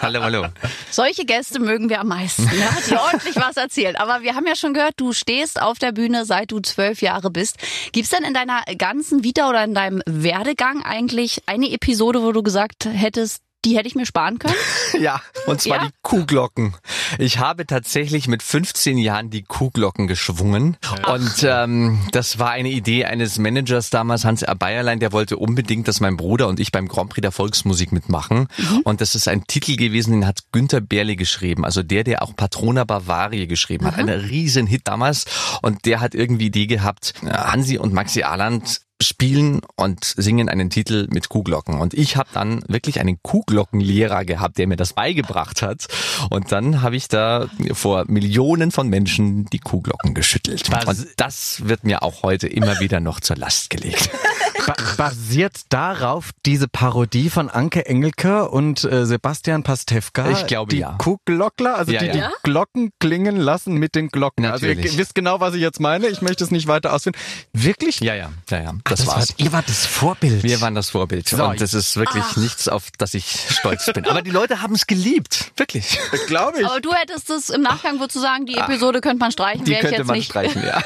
Hallo, hallo. Solche Gäste mögen wir am meisten, ne? die ordentlich was erzählen. Aber wir haben ja schon gehört, du stehst auf der Bühne, seit du zwölf Jahre bist. Gibt's denn in deiner ganzen Vita oder in deinem Werdegang eigentlich eine Episode, wo du gesagt hättest, die hätte ich mir sparen können? Ja, und zwar Ja? die Kuhglocken. Ich habe tatsächlich mit 15 Jahren die Kuhglocken geschwungen. Und ähm, das war eine Idee eines Managers damals, Hans R. Bayerlein, der wollte unbedingt, dass mein Bruder und ich beim Grand Prix der Volksmusik mitmachen. Und das ist ein Titel gewesen, den hat Günter Berle geschrieben. Also der, der auch Patrona Bavaria geschrieben hat. Ein Riesenhit damals. Und der hat irgendwie die Idee gehabt, äh, Hansi und Maxi Arland spielen und singen einen Titel mit Kuhglocken. Und ich habe dann wirklich einen Kuhglockenlehrer gehabt, der mir das beigebracht hat. Und dann habe ich da vor Millionen von Menschen die Kuhglocken geschüttelt. Und das wird mir auch heute immer wieder noch zur Last gelegt. Ba basiert darauf diese Parodie von Anke Engelke und äh, Sebastian Pastewka? Ich glaube, die ja. Kuhglockler, also Ja, die ja. die Ja? Glocken klingen lassen mit den Glocken. Also Natürlich. ihr wisst genau, was ich jetzt meine. Ich möchte es nicht weiter ausführen. Wirklich? Ja, ja, ja, ja. Ach, Das, war's. War, ihr wart das Vorbild. Wir waren das Vorbild. So, und das ist wirklich nichts, auf das ich stolz bin. Aber die Leute haben es geliebt. Wirklich. glaube ich. Aber du hättest es im Nachgang, du sagen, die Episode könnte man streichen, Die wäre ich könnte jetzt man nicht. streichen, ja.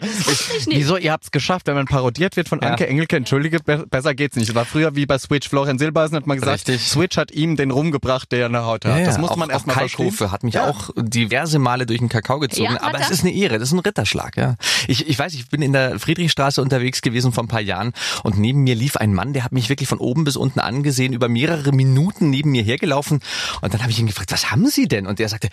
Ich nicht. Wieso? Ihr habt es geschafft, wenn man parodiert wird von Ja. Anke Engelke. Entschuldige, be besser geht's nicht. Das war früher wie bei Switch. Florian Silbereisen hat mal gesagt, Richtig. Switch hat ihm den rumgebracht, der er nach heute hat. das muss man erstmal verstehen. Hat mich Ja. auch diverse Male durch den Kakao gezogen. Ja, aber er? es ist eine Ehre, das ist ein Ritterschlag. Ja. Ich, ich weiß, ich bin in der Friedrichstraße unterwegs gewesen vor ein paar Jahren und neben mir lief ein Mann, der hat mich wirklich von oben bis unten angesehen, über mehrere Minuten neben mir hergelaufen. Und dann habe ich ihn gefragt, was haben Sie denn? Und er sagte,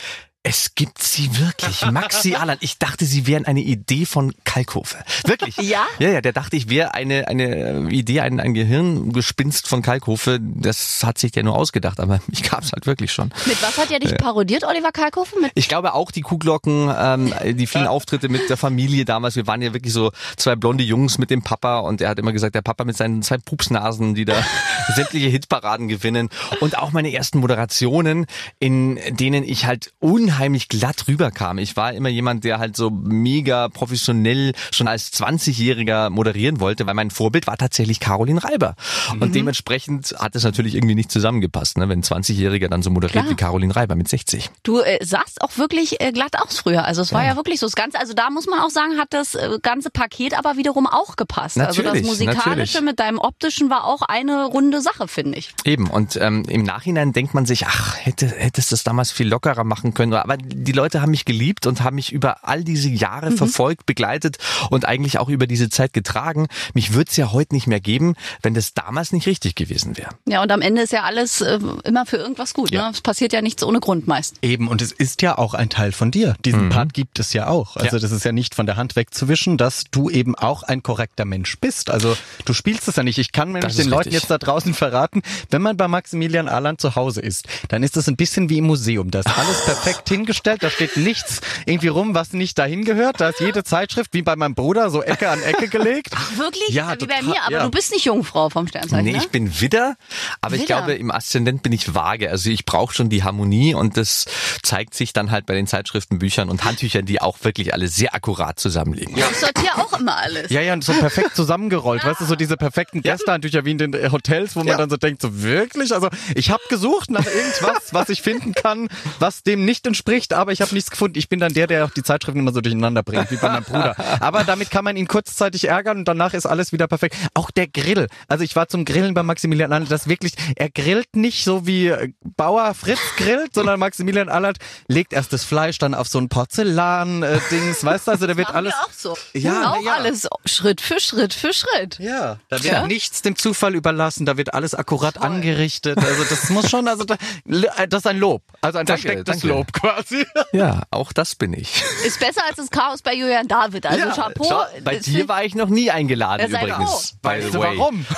es gibt sie wirklich, Maxi Allan. Ich dachte, sie wären eine Idee von Kalkofe. Wirklich. Ja? Ja, ja, der dachte, ich wäre eine, eine Idee, ein, ein Gehirngespinst von Kalkofe. Das hat sich der nur ausgedacht, aber ich gab's halt wirklich schon. Mit was hat er dich parodiert, Oliver Kalkofe? Mit Ich glaube auch die Kuhglocken, ähm, die vielen Auftritte mit der Familie damals. Wir waren ja wirklich so zwei blonde Jungs mit dem Papa und er hat immer gesagt, der Papa mit seinen zwei Pupsnasen, die da sämtliche Hitparaden gewinnen. Und auch meine ersten Moderationen, in denen ich halt unheimlich glatt rüberkam. Ich war immer jemand, der halt so mega professionell schon als 20-Jähriger moderieren wollte, weil mein Vorbild war tatsächlich Caroline Reiber. Und dementsprechend hat es natürlich irgendwie nicht zusammengepasst, ne? wenn ein 20-Jähriger dann so moderiert Klar. wie Caroline Reiber mit 60. Du äh, sahst auch wirklich äh, glatt aus früher. Also es war ja. wirklich so das Ganze. Also da muss man auch sagen, hat das äh, ganze Paket aber wiederum auch gepasst. also das Natürlich, musikalische natürlich. mit deinem optischen war auch eine runde Sache, finde ich. Eben, und ähm, im Nachhinein denkt man sich, ach, hätte, hättest du das damals viel lockerer machen können. Aber die Leute haben mich geliebt und haben mich über all diese Jahre Mhm. verfolgt, begleitet und eigentlich auch über diese Zeit getragen. Mich würde es ja heute nicht mehr geben, wenn das damals nicht richtig gewesen wäre. Ja, und am Ende ist ja alles äh, immer für irgendwas gut. Ne? Es passiert ja nichts ohne Grund meist. Eben, und es ist ja auch ein Teil von dir. Diesen Part gibt es ja auch. Also Ja. das ist ja nicht von der Hand wegzuwischen, dass du eben auch ein korrekter Mensch bist. Also du spielst es ja nicht. Ich kann nämlich Das den ist Leuten richtig. jetzt da draußen verraten, wenn man bei Maximilian Ahland zu Hause ist, dann ist es ein bisschen wie im Museum. Da ist alles perfekt hingestellt, da steht nichts irgendwie rum, was nicht dahin gehört. Da ist jede Zeitschrift, wie bei meinem Bruder, so Ecke an Ecke gelegt. Wirklich? Ja, Wie bei mir. Aber ja. du bist nicht Jungfrau vom Sternzeichen, Nee, ne? ich bin Widder, aber ich Widder. glaube, im Aszendent bin ich vage. Also ich brauche schon die Harmonie und das zeigt sich dann halt bei den Zeitschriften, Büchern und Handtüchern, die auch wirklich alle sehr akkurat zusammenliegen. Ich sortiere auch immer alles. Ja, ja, und so perfekt zusammengerollt. Weißt du, so diese perfekten Gästehandtücher wie in den Hotels, wo man Ja. dann so denkt, so wirklich? Also ich habe gesucht nach irgendwas, was ich finden kann, was dem nicht entspricht, aber ich habe nichts gefunden. Ich bin dann der, der auch die Zeitschriften immer so durcheinander bringt, wie bei meinem Bruder. Aber damit kann man ihn kurzzeitig ärgern und danach ist alles wieder perfekt. Auch der Grill. Also ich war zum Grillen bei Maximilian Allert, das wirklich, er grillt nicht so wie äh, Bauer Fritz grillt, sondern Maximilian Allert legt erst das Fleisch dann auf so ein Porzellan-Dings, weißt du, also der wird alles... wir auch so. Ja, auch ja. alles Schritt für Schritt für Schritt. Ja, da wird Ja. nichts dem Zufall überlassen, da wird alles akkurat angerichtet. Also das muss schon, also da, das ist ein Lob, also ein Danke, verstecktes danke. Lob quasi. Ja, auch das bin ich. Ist besser als das Chaos bei Julian David. Also Ja, Chapeau. Schau, bei dir war ich noch nie eingeladen übrigens. By Weißt the du warum?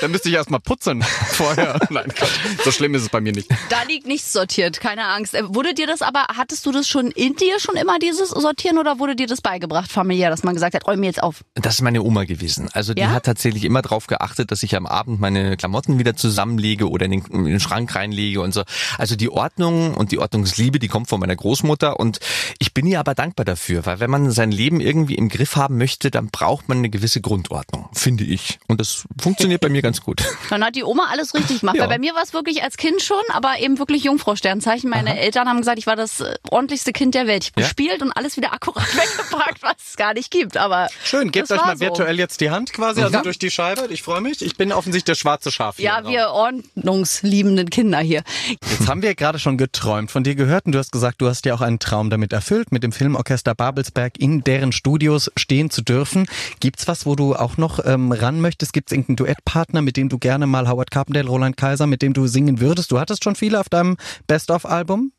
Dann müsste ich erstmal putzen vorher. Nein, Quatsch. so schlimm ist es bei mir nicht. Da liegt nichts sortiert, keine Angst. Äh, Wurde dir das aber, hattest du das schon in dir schon immer, dieses Sortieren, oder wurde dir das beigebracht familiär, dass man gesagt hat, räum mir jetzt auf? Das ist meine Oma gewesen. Also die Ja? hat tatsächlich immer darauf geachtet, dass ich am Abend meine Klamotten wieder zusammenlege oder in den, in den Schrank reinlege und so. Also die Ordnung und die Ordnungsliebe, die kommt von meiner Großmutter und ich bin ihr aber dankbar dafür, weil wenn man sein Leben irgendwie im Griff haben möchte, dann braucht man eine gewisse Grundordnung, finde ich. Und das funktioniert bei mir ganz gut. Dann hat die Oma alles richtig gemacht. Ja. Weil bei mir war es wirklich als Kind schon, aber eben wirklich Jungfrau-Sternzeichen. Meine Eltern haben gesagt, ich war das äh, ordentlichste Kind der Welt. Ich habe Ja? gespielt und alles wieder akkurat weggepackt, was es gar nicht gibt. Aber Schön, gebt euch mal so. virtuell jetzt die Hand quasi, also durch die Scheibe. Ich freue mich. Ich bin offensichtlich der schwarze Schaf hier. Ja, wir ordnungsliebenden Kinder hier. Jetzt haben wir gerade schon geträumt von dir gehört und du hast gesagt, du hast dir auch einen Traum damit erfüllt, mit dem Filmorchester Babelsberg in deren Studios stehen zu dürfen. Gibt's was, wo du auch noch ähm, ran möchtest? Gibt's irgendeinen Duettpartner, mit dem du gerne mal Howard Carpendale, Roland Kaiser, mit dem du singen würdest? Du hattest schon viele auf deinem Best-of-Album?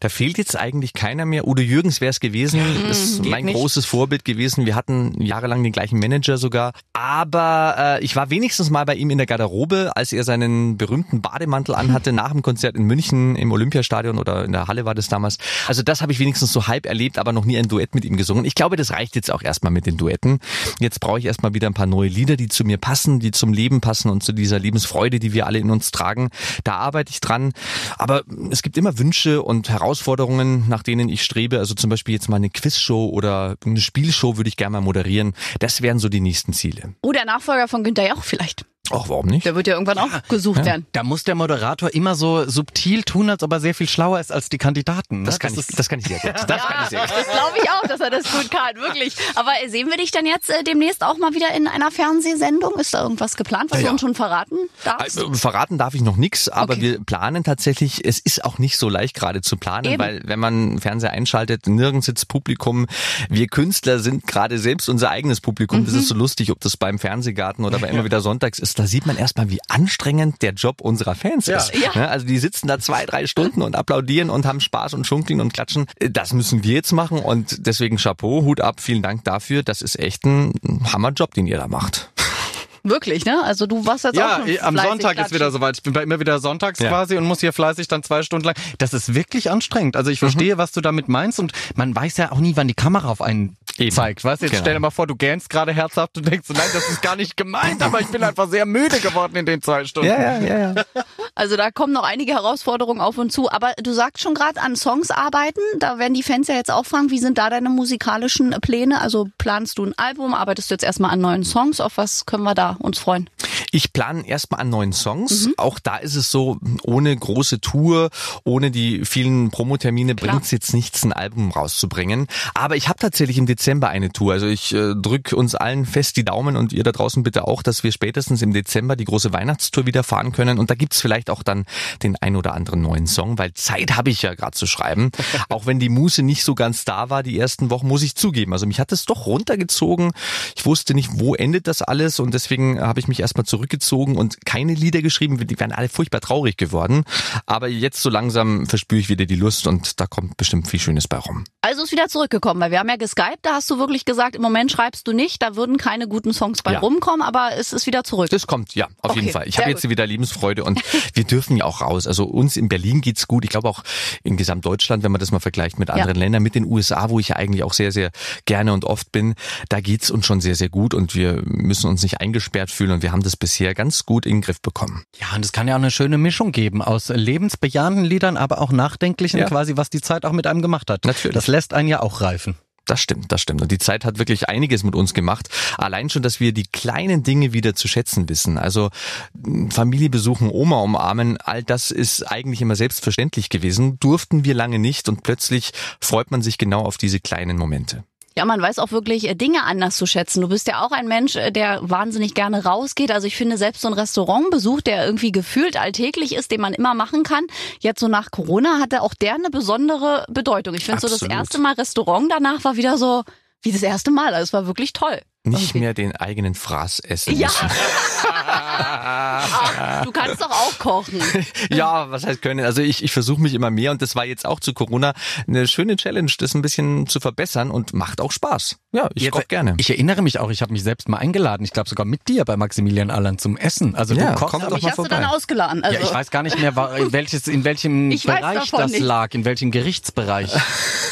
Da fehlt jetzt eigentlich keiner mehr. Udo Jürgens wäre es gewesen. ist geht mein nicht. großes Vorbild gewesen. Wir hatten jahrelang den gleichen Manager sogar. Aber äh, ich war wenigstens mal bei ihm in der Garderobe, als er seinen berühmten Bademantel anhatte nach dem Konzert in München im Olympiastadion oder in der Halle war das damals. Also das habe ich wenigstens so halb erlebt, aber noch nie ein Duett mit ihm gesungen. Ich glaube, das reicht jetzt auch erstmal mit den Duetten. Jetzt brauche ich erstmal wieder ein paar neue Lieder, die zu mir passen, die zum Leben passen und zu dieser Lebensfreude, die wir alle in uns tragen. Da arbeite ich dran. Aber es gibt immer Wünsche und Herausforderungen, nach denen ich strebe. Also zum Beispiel jetzt mal eine Quizshow oder eine Spielshow würde ich gerne mal moderieren. Das wären so die nächsten Ziele. Oh, der Nachfolger von Günther Jauch vielleicht. Ach, warum nicht? Der wird ja irgendwann auch gesucht werden. Da muss der Moderator immer so subtil tun, als ob er sehr viel schlauer ist als die Kandidaten. ne? Das kann, ich, ist- das kann ich sehr gut. Das kann ich sehr gut. Das glaube ich auch, dass er das gut kann, wirklich. Aber äh, sehen wir dich dann jetzt äh, demnächst auch mal wieder in einer Fernsehsendung? Ist da irgendwas geplant, was Ja, du ja. uns schon verraten darfst? Also, verraten darf ich noch nichts, aber Okay. wir planen tatsächlich, es ist auch nicht so leicht gerade zu planen, Eben. weil wenn man Fernseher einschaltet, nirgends sitzt Publikum. Wir Künstler sind gerade selbst unser eigenes Publikum. Mhm. Das ist so lustig, ob das beim Fernsehgarten oder bei immer wieder sonntags ist. Da sieht man erstmal, wie anstrengend der Job unserer Fans Ja. ist. Ja. Ne? Also die sitzen da zwei, drei Stunden und applaudieren und haben Spaß und schunkeln und klatschen. Das müssen wir jetzt machen und deswegen Chapeau, Hut ab, vielen Dank dafür. Das ist echt ein Hammerjob, den ihr da macht. Wirklich, ne? Also du warst jetzt auch Ja, schon eh, am Sonntag ist klatschen. wieder soweit. Ich bin bei immer wieder sonntags Ja. quasi und muss hier fleißig dann zwei Stunden lang. Das ist wirklich anstrengend. Also ich verstehe, was du damit meinst und man weiß ja auch nie, wann die Kamera auf einen Eben. zeigt. Weißt du, jetzt Genau. stell dir mal vor, du gähnst gerade herzhaft und denkst, so, nein, das ist gar nicht gemeint, aber ich bin einfach sehr müde geworden in den zwei Stunden. ja, ja, ja. Also da kommen noch einige Herausforderungen auf uns zu. Aber du sagst schon gerade an Songs arbeiten. Da werden die Fans ja jetzt auch fragen, wie sind da deine musikalischen Pläne? Also planst du ein Album? Arbeitest du jetzt erstmal an neuen Songs? Auf was können wir da uns freuen? Ich plane erstmal an neuen Songs. Auch da ist es so, ohne große Tour, ohne die vielen Promotermine bringt es jetzt nichts, ein Album rauszubringen. Aber ich habe tatsächlich im Dezember eine Tour. Also ich äh, drück uns allen fest die Daumen und ihr da draußen bitte auch, dass wir spätestens im Dezember die große Weihnachtstour wieder fahren können. Und da gibt's vielleicht auch dann den ein oder anderen neuen Song, weil Zeit habe ich ja gerade zu schreiben. auch wenn die Muße nicht so ganz da war, die ersten Wochen, muss ich zugeben. Also mich hat es doch runtergezogen. Ich wusste nicht, wo endet das alles und deswegen habe ich mich erstmal zurückgezogen und keine Lieder geschrieben. Die wären alle furchtbar traurig geworden. Aber jetzt so langsam verspüre ich wieder die Lust und da kommt bestimmt viel Schönes bei rum. Also ist wieder zurückgekommen, weil wir haben ja geskypt, da hast du wirklich gesagt, im Moment schreibst du nicht, da würden keine guten Songs bei Ja. rumkommen, aber es ist wieder zurück. Das kommt, ja, auf Okay, jeden Fall. Ich habe jetzt gut. wieder Lebensfreude und wir dürfen ja auch raus. Also uns in Berlin geht's gut. Ich glaube auch in Gesamtdeutschland, wenn man das mal vergleicht mit anderen Ländern, mit den USA, wo ich ja eigentlich auch sehr, sehr gerne und oft bin, da geht's uns schon sehr, sehr gut und wir müssen uns nicht eingesperrt fühlen und wir haben das bisher ganz gut in den Griff bekommen. Ja, und es kann ja auch eine schöne Mischung geben aus lebensbejahenden Liedern, aber auch nachdenklichen, Ja. quasi, was die Zeit auch mit einem gemacht hat. Natürlich. Das lässt einen ja auch reifen. Das stimmt, das stimmt. Und die Zeit hat wirklich einiges mit uns gemacht. Allein schon, dass wir die kleinen Dinge wieder zu schätzen wissen. Also Familie besuchen, Oma umarmen, all das ist eigentlich immer selbstverständlich gewesen. Durften wir lange nicht und plötzlich freut man sich genau auf diese kleinen Momente. Ja, man weiß auch wirklich äh, Dinge anders zu schätzen. Du bist ja auch ein Mensch, äh, der wahnsinnig gerne rausgeht. Also ich finde selbst so ein Restaurantbesuch, der irgendwie gefühlt alltäglich ist, den man immer machen kann. Jetzt so nach Corona hatte auch der eine besondere Bedeutung. Ich finde so das erste Mal Restaurant danach war wieder so wie das erste Mal. Also es war wirklich toll. Nicht Irgendwie. mehr den eigenen Fraß essen Ja. Du kannst doch auch kochen. ja, was heißt können? Also ich, ich versuche mich immer mehr und das war jetzt auch zu Corona eine schöne Challenge, das ein bisschen zu verbessern und macht auch Spaß. Ja, ich koche gerne. Ich erinnere mich auch, ich habe mich selbst mal eingeladen. Ich glaube sogar mit dir bei Maximilian Allen zum Essen. Also Ja, du kochst komm doch Mich mal hast du dann ausgeladen. Also, ja, ich weiß gar nicht mehr, welches, in welchem Ich Bereich das nicht. lag, in welchem Gerichtsbereich.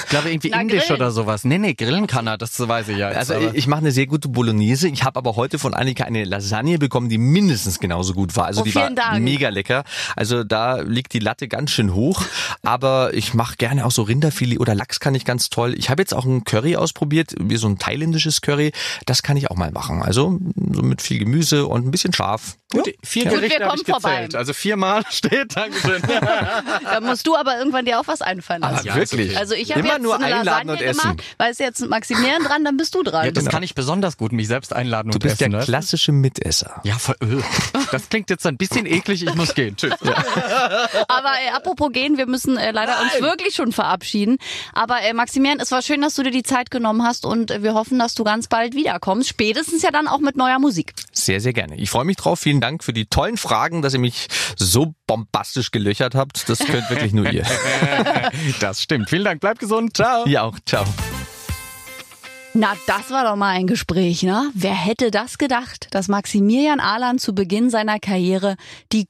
Ich glaube irgendwie Na, indisch grillen. oder sowas. Nee, nee, grillen kann er, das weiß ich ja. jetzt, Also aber- ich mache eine sehr gute Bolognese. Ich habe aber heute von Annika eine Lasagne bekommen, die mindestens genauso gut war. Also Oh, die war Dank. mega lecker. Also da liegt die Latte ganz schön hoch. Aber ich mache gerne auch so Rinderfilet oder Lachs kann ich ganz toll. Ich habe jetzt auch ein Curry ausprobiert, wie so ein thailändisches Curry. Das kann ich auch mal machen. Also so mit viel Gemüse und ein bisschen scharf. Ja. Gut, vier Gut, wir Gerichte habe ich vorbei. gezählt. Also viermal steht, Dankeschön. da musst du aber irgendwann dir auch was einfallen lassen. ja, ist okay. Also ich habe Immer jetzt nur eine einladen Lasagne und essen. gemacht, weil es jetzt Maximilian dran, dann bist du dran. Ja, das kann ich besonders gut, mich selbst einladen Du und bist essen. der ne? klassische Mitesser. Ja, voll, öh. das klingt jetzt ein bisschen eklig, ich muss gehen. Tschüss. Aber äh, apropos gehen, wir müssen äh, leider uns wirklich schon verabschieden. Aber äh, Maximilian, es war schön, dass du dir die Zeit genommen hast und äh, wir hoffen, dass du ganz bald wiederkommst. Spätestens ja dann auch mit neuer Musik. Sehr, sehr gerne. Ich freue mich drauf. Vielen Dank für die tollen Fragen, dass ihr mich so bombastisch gelöchert habt. Das könnt wirklich nur ihr. Das stimmt. Vielen Dank, bleib gesund. Ciao. Ihr auch. Ciao. Na, das war doch mal ein Gespräch, ne? Wer hätte das gedacht, dass Maximilian Ahlan zu Beginn seiner Karriere die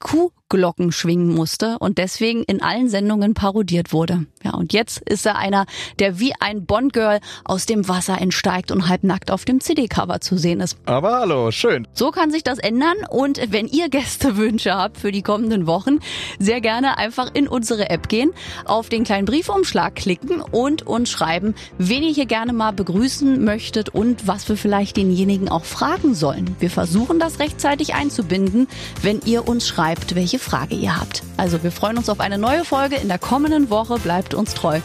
Kuhglocken schwingen musste und deswegen in allen Sendungen parodiert wurde. Ja, und jetzt ist er einer, der wie ein Bond-Girl aus dem Wasser entsteigt und halbnackt auf dem CD-Cover zu sehen ist. Aber hallo, schön. So kann sich das ändern und wenn ihr Gästewünsche habt für die kommenden Wochen, sehr gerne einfach in unsere App gehen, auf den kleinen Briefumschlag klicken und uns schreiben, wen ihr hier gerne mal begrüßen möchtet und was wir vielleicht denjenigen auch fragen sollen. Wir versuchen das rechtzeitig einzubinden, wenn ihr uns schreibt, welche Frage ihr habt. Also wir freuen uns auf eine neue Folge in der kommenden Woche. Bleibt uns treu.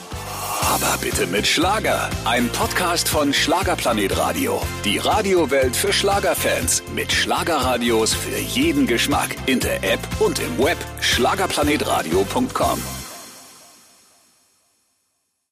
Aber bitte mit Schlager. Ein Podcast von Schlagerplanet Radio. Die Radiowelt für Schlagerfans. Mit Schlagerradios für jeden Geschmack. In der App und im Web. Schlagerplanetradio.com.